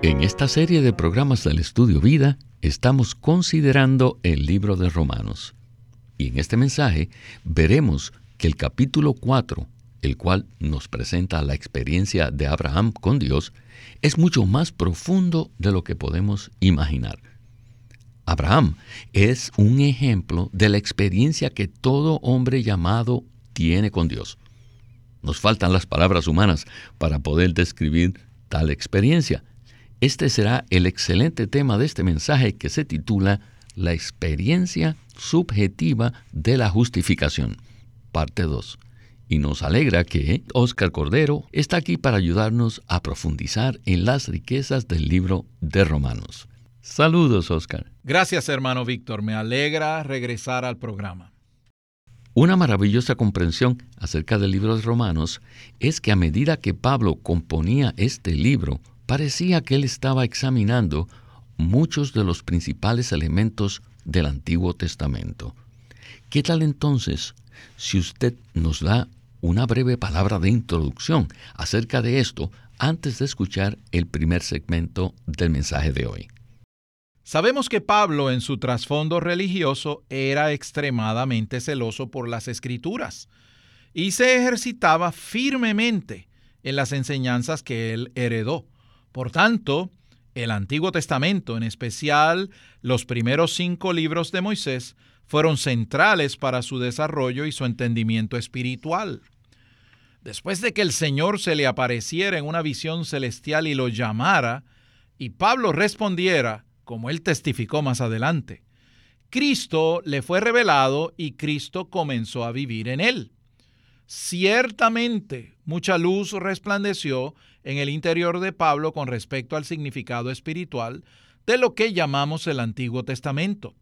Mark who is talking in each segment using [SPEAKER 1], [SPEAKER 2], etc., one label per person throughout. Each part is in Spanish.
[SPEAKER 1] En esta serie de programas del Estudio Vida estamos considerando el libro de Romanos. Y en este mensaje veremos que el capítulo 4, el cual nos presenta la experiencia de Abraham con Dios, es mucho más profundo de lo que podemos imaginar. Abraham es un ejemplo de la experiencia que todo hombre llamado tiene con Dios. Nos faltan las palabras humanas para poder describir tal experiencia, este será el excelente tema de este mensaje que se titula La experiencia subjetiva de la justificación, parte 2. Y nos alegra que Oscar Cordero está aquí para ayudarnos a profundizar en las riquezas del libro de Romanos. Saludos, Oscar.
[SPEAKER 2] Gracias, hermano Víctor. Me alegra regresar al programa.
[SPEAKER 1] Una maravillosa comprensión acerca del libro de Romanos es que a medida que Pablo componía este libro, parecía que él estaba examinando muchos de los principales elementos del Antiguo Testamento. ¿Qué tal entonces si usted nos da una breve palabra de introducción acerca de esto antes de escuchar el primer segmento del mensaje de hoy?
[SPEAKER 2] Sabemos que Pablo en su trasfondo religioso era extremadamente celoso por las escrituras y se ejercitaba firmemente en las enseñanzas que él heredó. Por tanto, el Antiguo Testamento, en especial los primeros cinco libros de Moisés, fueron centrales para su desarrollo y su entendimiento espiritual. Después de que el Señor se le apareciera en una visión celestial y lo llamara, y Pablo respondiera, como él testificó más adelante, Cristo le fue revelado y Cristo comenzó a vivir en él. Ciertamente, mucha luz resplandeció en el interior de Pablo con respecto al significado espiritual de lo que llamamos el Antiguo Testamento.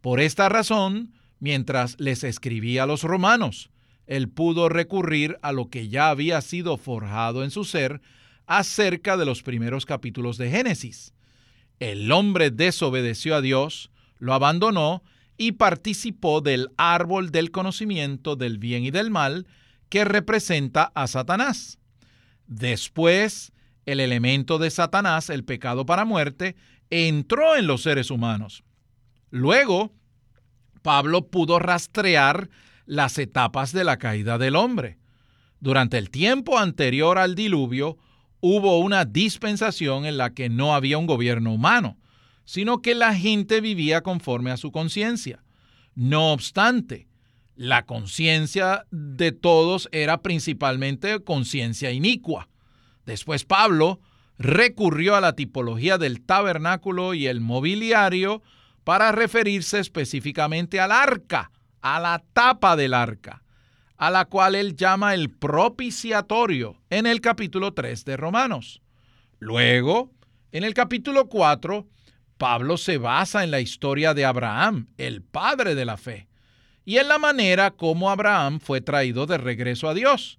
[SPEAKER 2] Por esta razón, mientras les escribía a los romanos, él pudo recurrir a lo que ya había sido forjado en su ser acerca de los primeros capítulos de Génesis. El hombre desobedeció a Dios, lo abandonó y participó del árbol del conocimiento del bien y del mal que representa a Satanás. Después, el elemento de Satanás, el pecado para muerte, entró en los seres humanos. Luego, Pablo pudo rastrear las etapas de la caída del hombre. Durante el tiempo anterior al diluvio, hubo una dispensación en la que no había un gobierno humano, sino que la gente vivía conforme a su conciencia. No obstante, la conciencia de todos era principalmente conciencia inicua. Después Pablo recurrió a la tipología del tabernáculo y el mobiliario para referirse específicamente al arca, a la tapa del arca, a la cual él llama el propiciatorio en el capítulo 3 de Romanos. Luego, en el capítulo 4, Pablo se basa en la historia de Abraham, el padre de la fe, y en la manera como Abraham fue traído de regreso a Dios,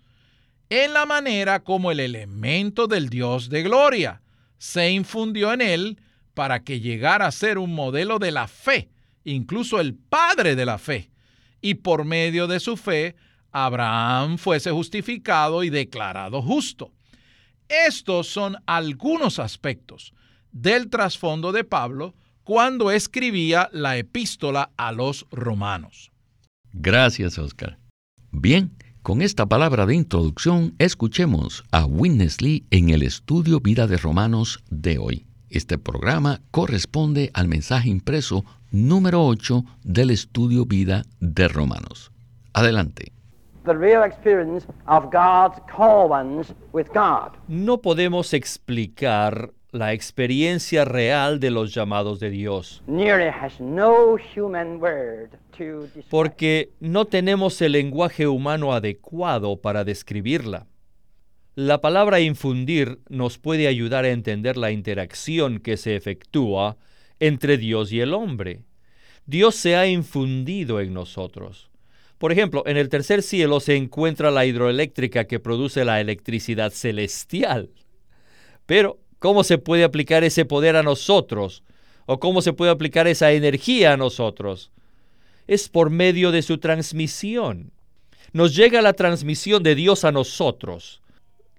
[SPEAKER 2] en la manera como el elemento del Dios de gloria se infundió en él para que llegara a ser un modelo de la fe, incluso el padre de la fe, y por medio de su fe, Abraham fuese justificado y declarado justo. Estos son algunos aspectos del trasfondo de Pablo cuando escribía la epístola a los romanos.
[SPEAKER 1] Gracias, Oscar. Bien, con esta palabra de introducción, escuchemos a Witness Lee en el estudio Vida de Romanos de hoy. Este programa corresponde al mensaje impreso número 8 del estudio Vida de Romanos. Adelante.
[SPEAKER 3] No podemos explicar la experiencia real de los llamados de Dios. Porque no tenemos el lenguaje humano adecuado para describirla. La palabra infundir nos puede ayudar a entender la interacción que se efectúa entre Dios y el hombre. Dios se ha infundido en nosotros. Por ejemplo, en el tercer cielo se encuentra la hidroeléctrica que produce la electricidad celestial. Pero, ¿cómo se puede aplicar ese poder a nosotros? ¿O cómo se puede aplicar esa energía a nosotros? Es por medio de su transmisión. Nos llega la transmisión de Dios a nosotros.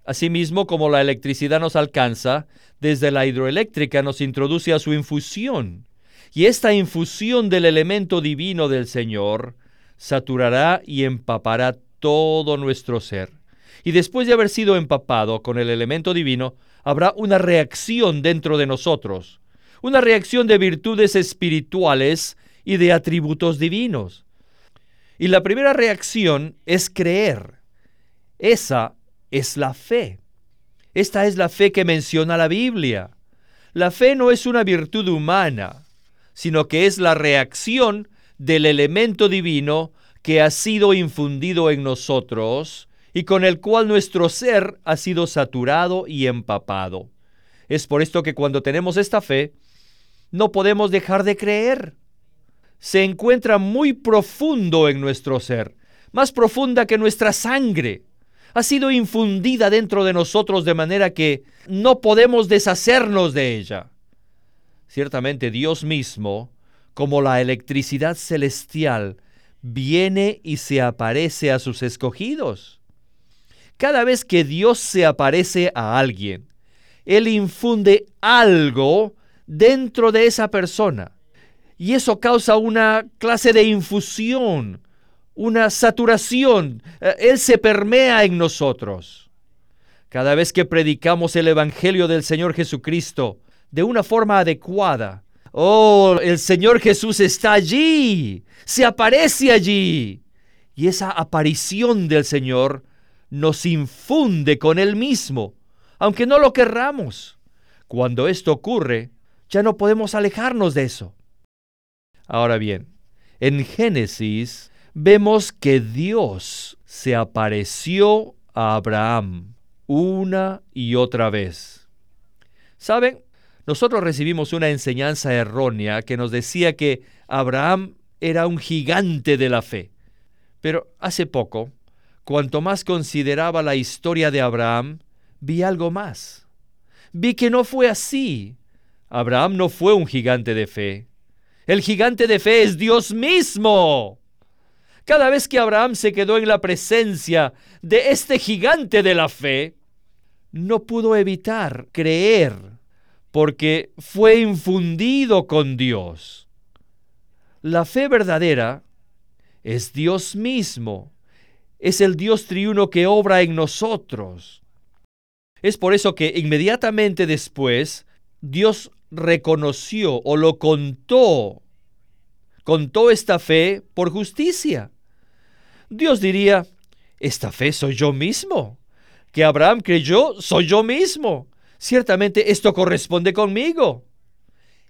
[SPEAKER 3] Asimismo, como la electricidad nos alcanza, desde la hidroeléctrica nos introduce a su infusión. Y esta infusión del elemento divino del Señor saturará y empapará todo nuestro ser. Y después de haber sido empapado con el elemento divino, habrá una reacción dentro de nosotros, una reacción de virtudes espirituales y de atributos divinos. Y la primera reacción es creer. Esa es la fe. Esta es la fe que menciona la Biblia. La fe no es una virtud humana, sino que es la reacción del elemento divino que ha sido infundido en nosotros y con el cual nuestro ser ha sido saturado y empapado. Es por esto que cuando tenemos esta fe, no podemos dejar de creer. Se encuentra muy profundo en nuestro ser, más profunda que nuestra sangre ha sido infundida dentro de nosotros de manera que no podemos deshacernos de ella. Ciertamente Dios mismo, como la electricidad celestial, viene y se aparece a sus escogidos. Cada vez que Dios se aparece a alguien, Él infunde algo dentro de esa persona. Y eso causa una clase de infusión, una saturación. Eh, Él se permea en nosotros. Cada vez que predicamos el Evangelio del Señor Jesucristo de una forma adecuada, oh, el Señor Jesús está allí, se aparece allí. Y esa aparición del Señor nos infunde con Él mismo, aunque no lo querramos. Cuando esto ocurre, ya no podemos alejarnos de eso. Ahora bien, en Génesis vemos que Dios se apareció a Abraham una y otra vez. ¿Saben? Nosotros recibimos una enseñanza errónea que nos decía que Abraham era un gigante de la fe. Pero hace poco, cuanto más consideraba la historia de Abraham, vi algo más. Vi que no fue así. Abraham no fue un gigante de fe. El gigante de fe es Dios mismo. Cada vez que Abraham se quedó en la presencia de este gigante de la fe, no pudo evitar creer, porque fue infundido con Dios. La fe verdadera es Dios mismo, es el Dios triuno que obra en nosotros. Es por eso que inmediatamente después Dios reconoció o lo contó, contó esta fe por justicia. Dios diría, esta fe soy yo mismo. Que Abraham creyó, soy yo mismo. Ciertamente esto corresponde conmigo.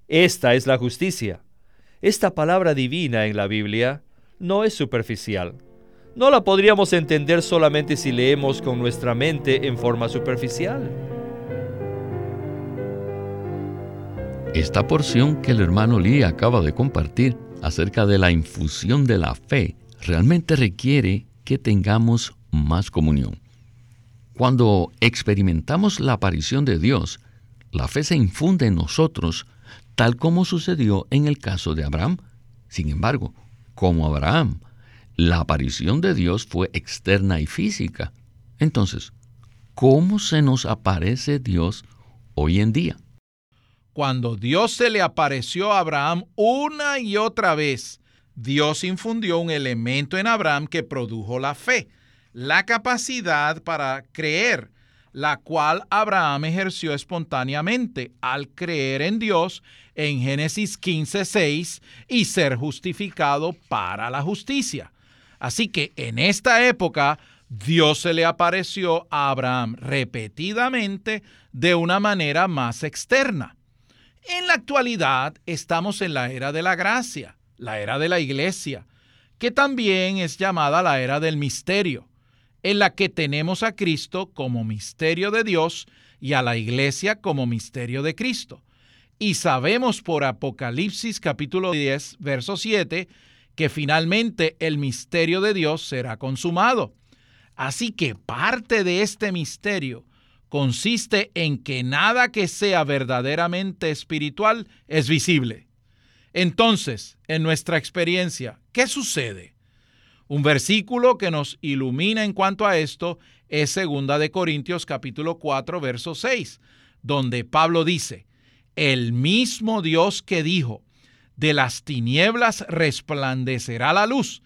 [SPEAKER 3] Esta es la justicia. Esta palabra divina en la Biblia no es superficial. No la podríamos entender solamente si leemos con nuestra mente en forma superficial.
[SPEAKER 1] Esta porción que el hermano Lee acaba de compartir acerca de la infusión de la fe realmente requiere que tengamos más comunión. Cuando experimentamos la aparición de Dios, la fe se infunde en nosotros, tal como sucedió en el caso de Abraham. Sin embargo, como Abraham, la aparición de Dios fue externa y física. Entonces, ¿cómo se nos aparece Dios hoy en día?
[SPEAKER 2] Cuando Dios se le apareció a Abraham una y otra vez, Dios infundió un elemento en Abraham que produjo la fe, la capacidad para creer, la cual Abraham ejerció espontáneamente al creer en Dios en Génesis 15:6 y ser justificado para la justicia. Así que en esta época Dios se le apareció a Abraham repetidamente de una manera más externa. En la actualidad estamos en la era de la gracia la era de la iglesia, que también es llamada la era del misterio. en la que tenemos a Cristo como misterio de Dios y a la iglesia como misterio de Cristo. Y sabemos por Apocalipsis capítulo 10, verso 7, que finalmente el misterio de Dios será consumado. Así que parte de este misterio consiste en que nada que sea verdaderamente espiritual es visible. Entonces, en nuestra experiencia, ¿qué sucede? Un versículo que nos ilumina en cuanto a esto es 2 de Corintios capítulo 4 verso 6, donde Pablo dice, "El mismo Dios que dijo, de las tinieblas resplandecerá la luz,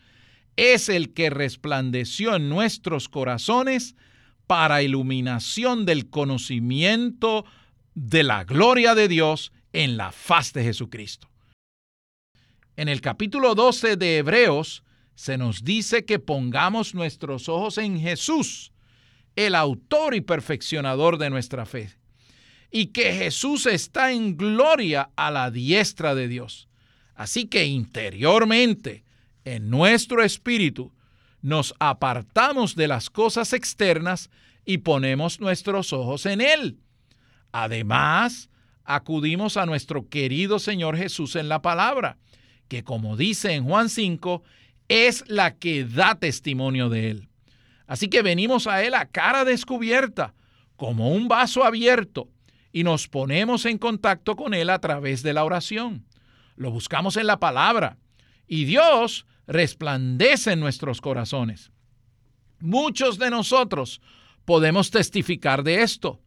[SPEAKER 2] es el que resplandeció en nuestros corazones para iluminación del conocimiento de la gloria de Dios en la faz de Jesucristo. En el capítulo 12 de Hebreos se nos dice que pongamos nuestros ojos en Jesús, el autor y perfeccionador de nuestra fe, y que Jesús está en gloria a la diestra de Dios. Así que interiormente, en nuestro espíritu, nos apartamos de las cosas externas y ponemos nuestros ojos en Él. Además, acudimos a nuestro querido Señor Jesús en la palabra, que como dice en Juan 5, es la que da testimonio de Él. Así que venimos a Él a cara descubierta, como un vaso abierto, y nos ponemos en contacto con Él a través de la oración. Lo buscamos en la palabra, y Dios resplandece en nuestros corazones. Muchos de nosotros podemos testificar de esto.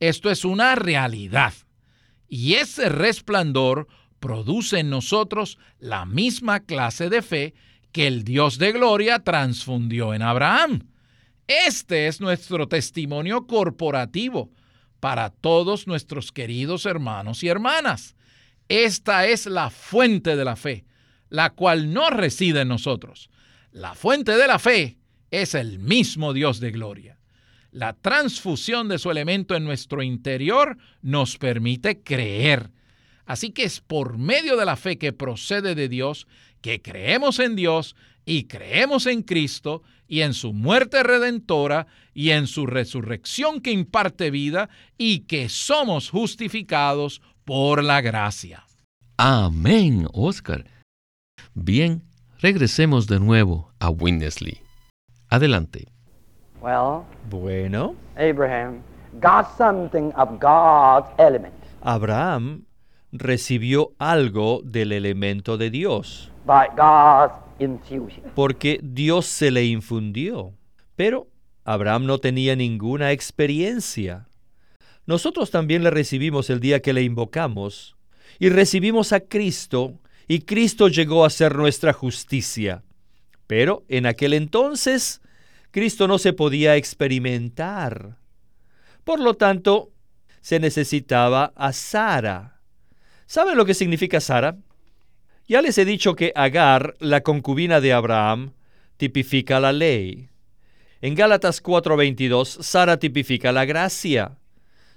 [SPEAKER 2] Esto es una realidad. Y ese resplandor produce en nosotros la misma clase de fe que el Dios de gloria transfundió en Abraham. Este es nuestro testimonio corporativo para todos nuestros queridos hermanos y hermanas. Esta es la fuente de la fe, la cual no reside en nosotros. La fuente de la fe es el mismo Dios de gloria. La transfusión de su elemento en nuestro interior nos permite creer. Así que es por medio de la fe que procede de Dios que creemos en Dios y creemos en Cristo y en su muerte redentora y en su resurrección que imparte vida y que somos justificados por la gracia.
[SPEAKER 1] Amén, Oscar. Bien, regresemos de nuevo a Winnesley. Adelante.
[SPEAKER 3] bueno,
[SPEAKER 4] Abraham got something of God's element.
[SPEAKER 3] Abraham recibió algo del elemento de Dios.
[SPEAKER 4] By God's infusion.
[SPEAKER 3] Porque Dios se le infundió. Pero Abraham no tenía ninguna experiencia. Nosotros también le recibimos el día que le invocamos y recibimos a Cristo y Cristo llegó a ser nuestra justicia. Pero en aquel entonces Cristo no se podía experimentar. Por lo tanto, se necesitaba a Sara. ¿Saben lo que significa Sara? Ya les he dicho que Agar, la concubina de Abraham, tipifica la ley. En Gálatas 4:22, Sara tipifica la gracia.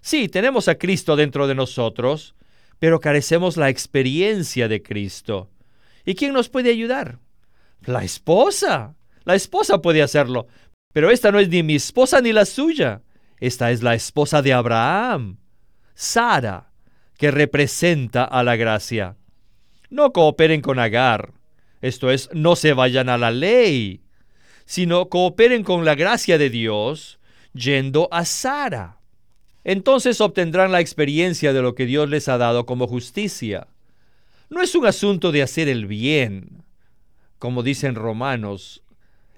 [SPEAKER 3] Sí, tenemos a Cristo dentro de nosotros, pero carecemos la experiencia de Cristo. ¿Y quién nos puede ayudar? La esposa. La esposa puede hacerlo. Pero esta no es ni mi esposa ni la suya. Esta es la esposa de Abraham, Sara, que representa a la gracia. No cooperen con Agar. Esto es, no se vayan a la ley, sino cooperen con la gracia de Dios yendo a Sara entonces obtendrán la experiencia de lo que Dios les ha dado como justicia. No es un asunto de hacer el bien, como dicen romanos.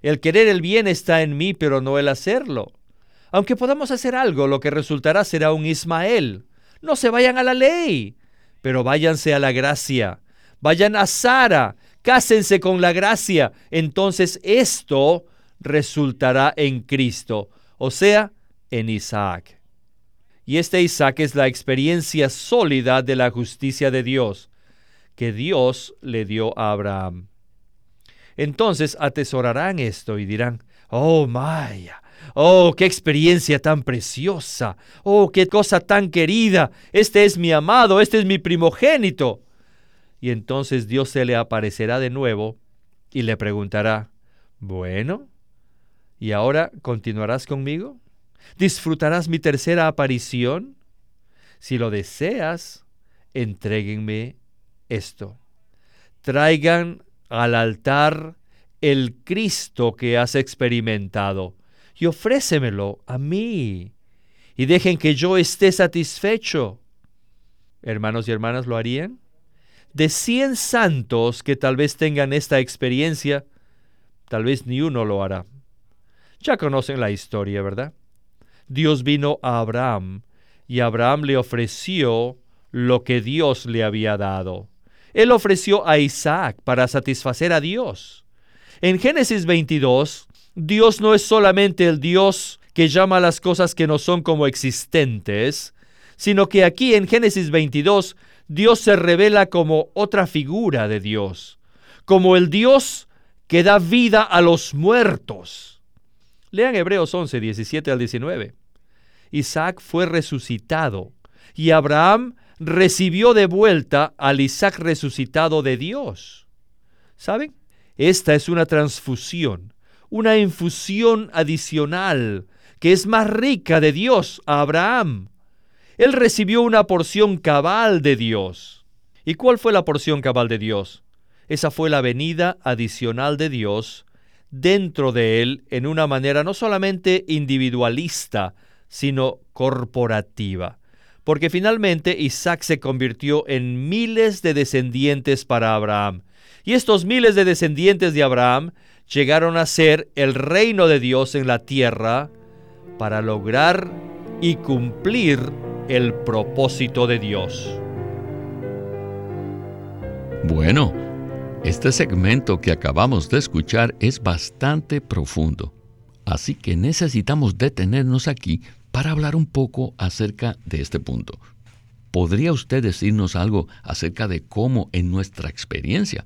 [SPEAKER 3] El querer el bien está en mí, pero no el hacerlo. Aunque podamos hacer algo, lo que resultará será un Ismael. No se vayan a la ley, pero váyanse a la gracia. Vayan a Sara, cásense con la gracia. Entonces esto resultará en Cristo, o sea, en Isaac. Y este Isaac es la experiencia sólida de la justicia de Dios que Dios le dio a Abraham. Entonces atesorarán esto y dirán, oh Maya, oh, qué experiencia tan preciosa, oh, qué cosa tan querida, este es mi amado, este es mi primogénito. Y entonces Dios se le aparecerá de nuevo y le preguntará, bueno, ¿Y ahora continuarás conmigo? ¿Disfrutarás mi tercera aparición? Si lo deseas, entréguenme esto. Traigan al altar el Cristo que has experimentado y ofrécemelo a mí y dejen que yo esté satisfecho. Hermanos y hermanas, ¿lo harían? De cien santos que tal vez tengan esta experiencia, tal vez ni uno lo hará. Ya conocen la historia, ¿verdad? Dios vino a Abraham y Abraham le ofreció lo que Dios le había dado. Él ofreció a Isaac para satisfacer a Dios. En Génesis 22, Dios no es solamente el Dios que llama a las cosas que no son como existentes, sino que aquí en Génesis 22 Dios se revela como otra figura de Dios, como el Dios que da vida a los muertos. Lean Hebreos 11, 17 al 19. Isaac fue resucitado y Abraham recibió de vuelta al Isaac resucitado de Dios. ¿Saben? Esta es una transfusión, una infusión adicional que es más rica de Dios a Abraham. Él recibió una porción cabal de Dios. ¿Y cuál fue la porción cabal de Dios? Esa fue la venida adicional de Dios dentro de él en una manera no solamente individualista, sino corporativa. Porque finalmente Isaac se convirtió en miles de descendientes para Abraham. Y estos miles de descendientes de Abraham llegaron a ser el reino de Dios en la tierra para lograr y cumplir el propósito de Dios.
[SPEAKER 1] Bueno, este segmento que acabamos de escuchar es bastante profundo, así que necesitamos detenernos aquí para hablar un poco acerca de este punto. ¿Podría usted decirnos algo acerca de cómo en nuestra experiencia,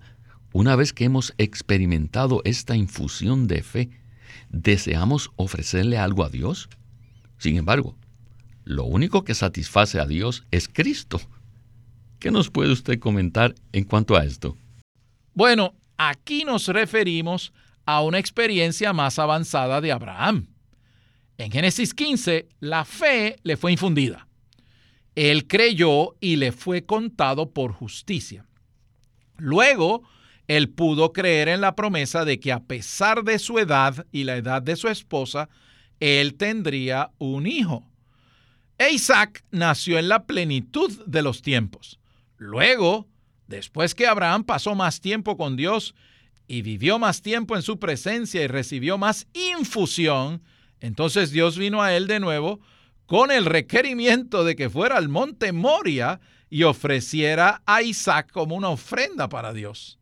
[SPEAKER 1] una vez que hemos experimentado esta infusión de fe, deseamos ofrecerle algo a Dios? Sin embargo, lo único que satisface a Dios es Cristo. ¿Qué nos puede usted comentar en cuanto a esto?
[SPEAKER 2] Bueno, aquí nos referimos a una experiencia más avanzada de Abraham. En Génesis 15, la fe le fue infundida. Él creyó y le fue contado por justicia. Luego, él pudo creer en la promesa de que a pesar de su edad y la edad de su esposa, él tendría un hijo. E Isaac nació en la plenitud de los tiempos. Luego, después que Abraham pasó más tiempo con Dios y vivió más tiempo en su presencia y recibió más infusión, entonces Dios vino a él de nuevo con el requerimiento de que fuera al monte Moria y ofreciera a Isaac como una ofrenda para Dios.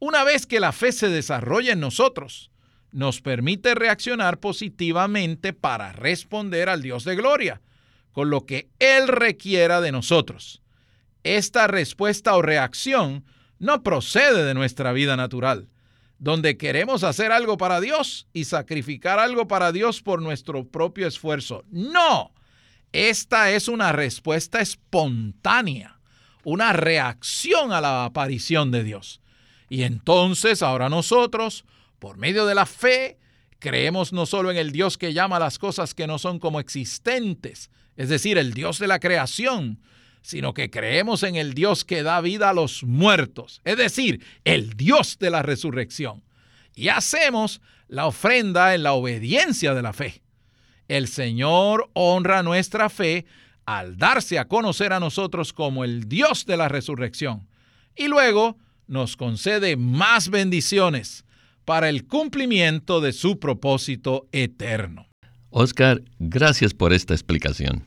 [SPEAKER 2] Una vez que la fe se desarrolla en nosotros, nos permite reaccionar positivamente para responder al Dios de gloria, con lo que Él requiera de nosotros. Esta respuesta o reacción no procede de nuestra vida natural, donde queremos hacer algo para Dios y sacrificar algo para Dios por nuestro propio esfuerzo. No, esta es una respuesta espontánea, una reacción a la aparición de Dios. Y entonces ahora nosotros, por medio de la fe, creemos no solo en el Dios que llama las cosas que no son como existentes, es decir, el Dios de la creación, sino que creemos en el Dios que da vida a los muertos, es decir, el Dios de la resurrección. Y hacemos la ofrenda en la obediencia de la fe. El Señor honra nuestra fe al darse a conocer a nosotros como el Dios de la resurrección. Y luego nos concede más bendiciones para el cumplimiento de su propósito eterno.
[SPEAKER 1] Oscar, gracias por esta explicación.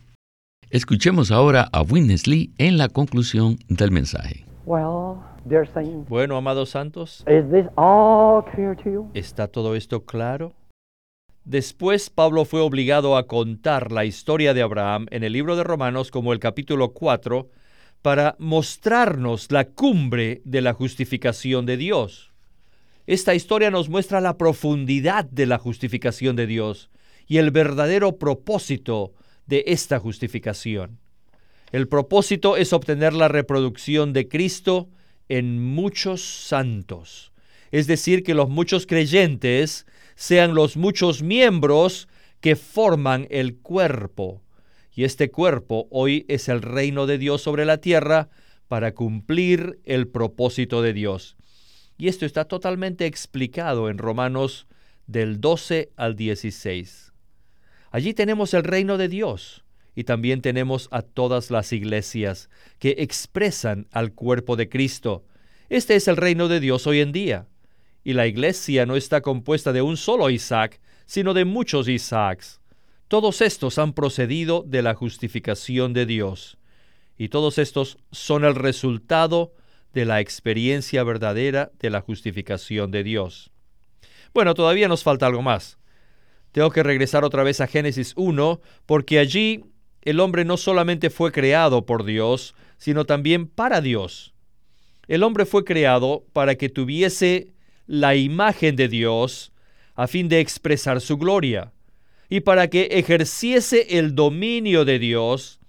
[SPEAKER 1] Escuchemos ahora a Winnesley en la conclusión del mensaje.
[SPEAKER 3] Bueno, amados santos, ¿está todo esto claro? Después Pablo fue obligado a contar la historia de Abraham en el libro de Romanos como el capítulo 4 para mostrarnos la cumbre de la justificación de Dios. Esta historia nos muestra la profundidad de la justificación de Dios y el verdadero propósito de esta justificación. El propósito es obtener la reproducción de Cristo en muchos santos. es decir, que los muchos creyentes sean los muchos miembros que forman el cuerpo. Y este cuerpo hoy es el reino de Dios sobre la tierra para cumplir el propósito de Dios. Y esto está totalmente explicado en Romanos del 12 al 16. Allí tenemos el reino de Dios y también tenemos a todas las iglesias que expresan al cuerpo de Cristo. Este es el reino de Dios hoy en día. Y la iglesia no está compuesta de un solo Isaac, sino de muchos Isaacs. Todos estos han procedido de la justificación de Dios. Y todos estos son el resultado de la experiencia verdadera de la justificación de Dios. Bueno, todavía nos falta algo más. Tengo que regresar otra vez a Génesis 1, porque allí el hombre no solamente fue creado por Dios, sino también para Dios. El hombre fue creado para que tuviese la imagen de Dios a fin de expresar su gloria y para que ejerciese el dominio de Dios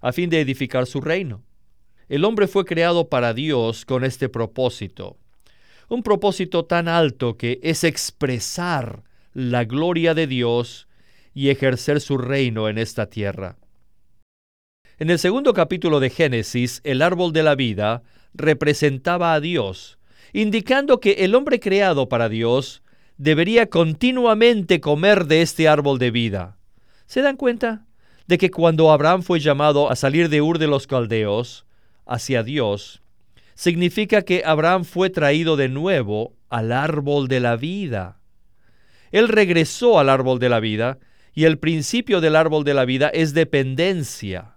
[SPEAKER 3] a fin de edificar su reino. El hombre fue creado para Dios con este propósito, un propósito tan alto que es expresar la gloria de Dios y ejercer su reino en esta tierra. En el segundo capítulo de Génesis, el árbol de la vida representaba a Dios, indicando que el hombre creado para Dios debería continuamente comer de este árbol de vida. ¿Se dan cuenta de que cuando Abraham fue llamado a salir de Ur de los Caldeos hacia Dios, significa que Abraham fue traído de nuevo al árbol de la vida? Él regresó al árbol de la vida y el principio del árbol de la vida es dependencia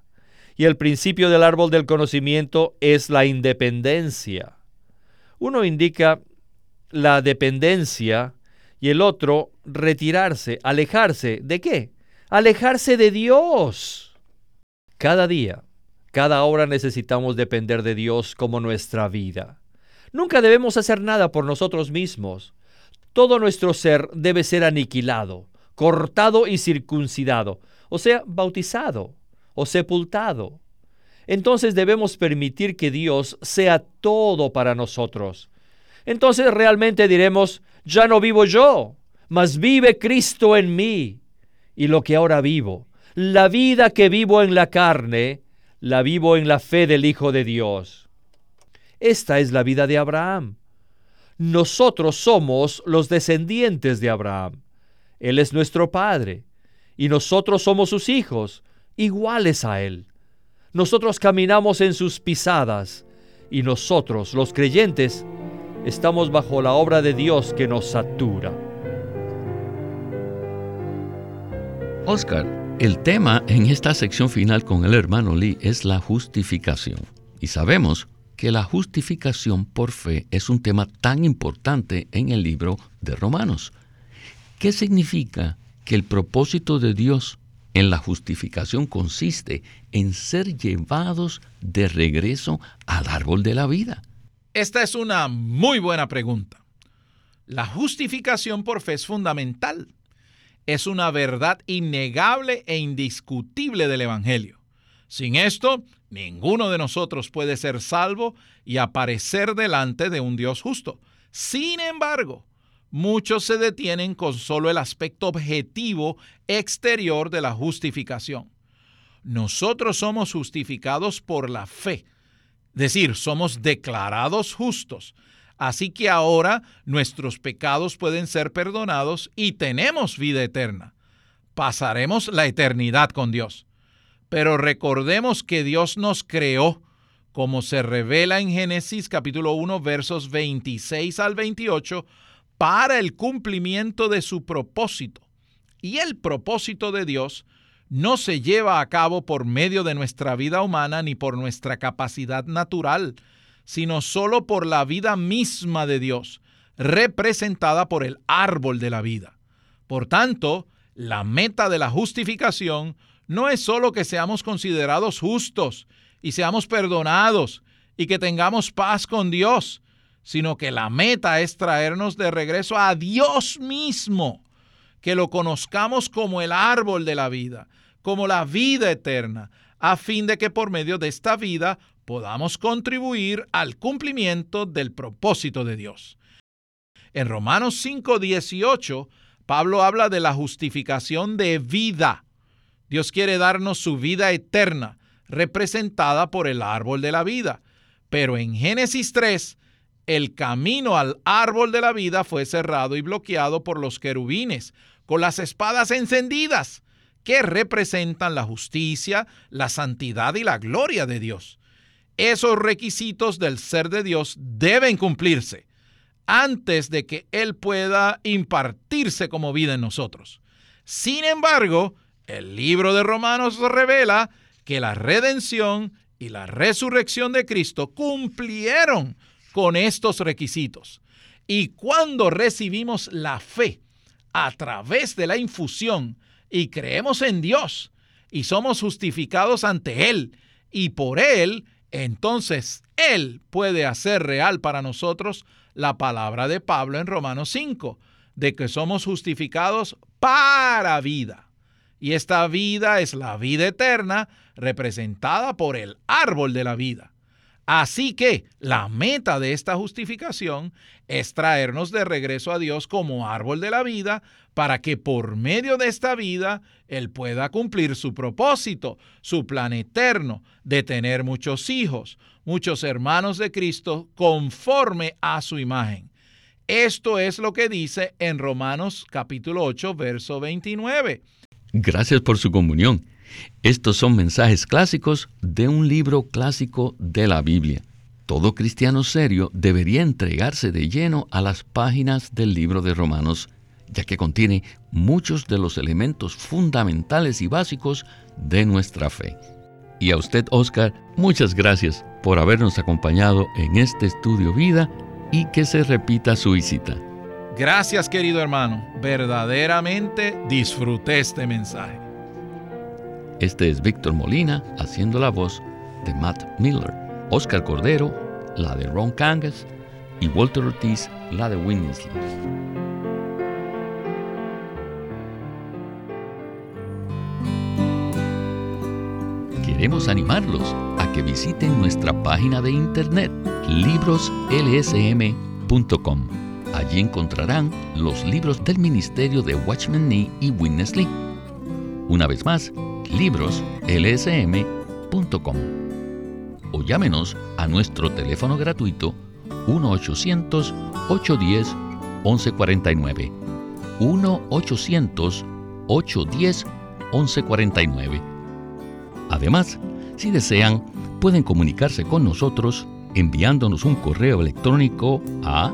[SPEAKER 3] y el principio del árbol del conocimiento es la independencia. Uno indica la dependencia y el otro retirarse, alejarse. ¿De qué? Alejarse de Dios. Cada día, cada hora necesitamos depender de Dios como nuestra vida. Nunca debemos hacer nada por nosotros mismos. Todo nuestro ser debe ser aniquilado, cortado y circuncidado, o sea, bautizado o sepultado. Entonces debemos permitir que Dios sea todo para nosotros. Entonces realmente diremos, ya no vivo yo, mas vive Cristo en mí. Y lo que ahora vivo, la vida que vivo en la carne, la vivo en la fe del Hijo de Dios. Esta es la vida de Abraham. Nosotros somos los descendientes de Abraham. Él es nuestro Padre, y nosotros somos sus hijos, iguales a Él. Nosotros caminamos en sus pisadas y nosotros, los creyentes, estamos bajo la obra de Dios que nos satura.
[SPEAKER 1] Oscar, el tema en esta sección final con el hermano Lee es la justificación. Y sabemos que la justificación por fe es un tema tan importante en el libro de Romanos. ¿Qué significa que el propósito de Dios en la justificación consiste en ser llevados de regreso al árbol de la vida?
[SPEAKER 2] Esta es una muy buena pregunta. La justificación por fe es fundamental. Es una verdad innegable e indiscutible del Evangelio. Sin esto, ninguno de nosotros puede ser salvo y aparecer delante de un Dios justo. Sin embargo, muchos se detienen con solo el aspecto objetivo exterior de la justificación. Nosotros somos justificados por la fe, decir, somos declarados justos. Así que ahora nuestros pecados pueden ser perdonados y tenemos vida eterna. Pasaremos la eternidad con Dios. Pero recordemos que Dios nos creó, como se revela en Génesis capítulo 1 versos 26 al 28, para el cumplimiento de su propósito. Y el propósito de Dios no se lleva a cabo por medio de nuestra vida humana ni por nuestra capacidad natural, sino solo por la vida misma de Dios, representada por el árbol de la vida. Por tanto, la meta de la justificación no es solo que seamos considerados justos y seamos perdonados y que tengamos paz con Dios, sino que la meta es traernos de regreso a Dios mismo, que lo conozcamos como el árbol de la vida, como la vida eterna, a fin de que por medio de esta vida podamos contribuir al cumplimiento del propósito de Dios. En Romanos 5:18, Pablo habla de la justificación de vida. Dios quiere darnos su vida eterna, representada por el árbol de la vida. Pero en Génesis 3, el camino al árbol de la vida fue cerrado y bloqueado por los querubines, con las espadas encendidas, que representan la justicia, la santidad y la gloria de Dios. Esos requisitos del ser de Dios deben cumplirse antes de que Él pueda impartirse como vida en nosotros. Sin embargo, el libro de Romanos revela que la redención y la resurrección de Cristo cumplieron con estos requisitos. Y cuando recibimos la fe a través de la infusión y creemos en Dios y somos justificados ante Él y por Él, entonces Él puede hacer real para nosotros la palabra de Pablo en Romanos 5, de que somos justificados para vida. Y esta vida es la vida eterna representada por el árbol de la vida. Así que la meta de esta justificación es traernos de regreso a Dios como árbol de la vida para que por medio de esta vida Él pueda cumplir su propósito, su plan eterno de tener muchos hijos, muchos hermanos de Cristo conforme a su imagen. Esto es lo que dice en Romanos capítulo 8, verso 29.
[SPEAKER 1] Gracias por su comunión. Estos son mensajes clásicos de un libro clásico de la Biblia. Todo cristiano serio debería entregarse de lleno a las páginas del libro de Romanos, ya que contiene muchos de los elementos fundamentales y básicos de nuestra fe. Y a usted, Oscar, muchas gracias por habernos acompañado en este estudio vida y que se repita su visita.
[SPEAKER 2] Gracias querido hermano, verdaderamente disfruté este mensaje.
[SPEAKER 1] Este es Víctor Molina haciendo la voz de Matt Miller, Oscar Cordero, la de Ron Cangas y Walter Ortiz, la de Winnesley. Queremos animarlos a que visiten nuestra página de internet libroslsm.com. Allí encontrarán los libros del ministerio de Watchman Nee y Witness Lee. Una vez más, libroslsm.com. O llámenos a nuestro teléfono gratuito 1-800-810-1149. 1-800-810-1149. Además, si desean, pueden comunicarse con nosotros enviándonos un correo electrónico a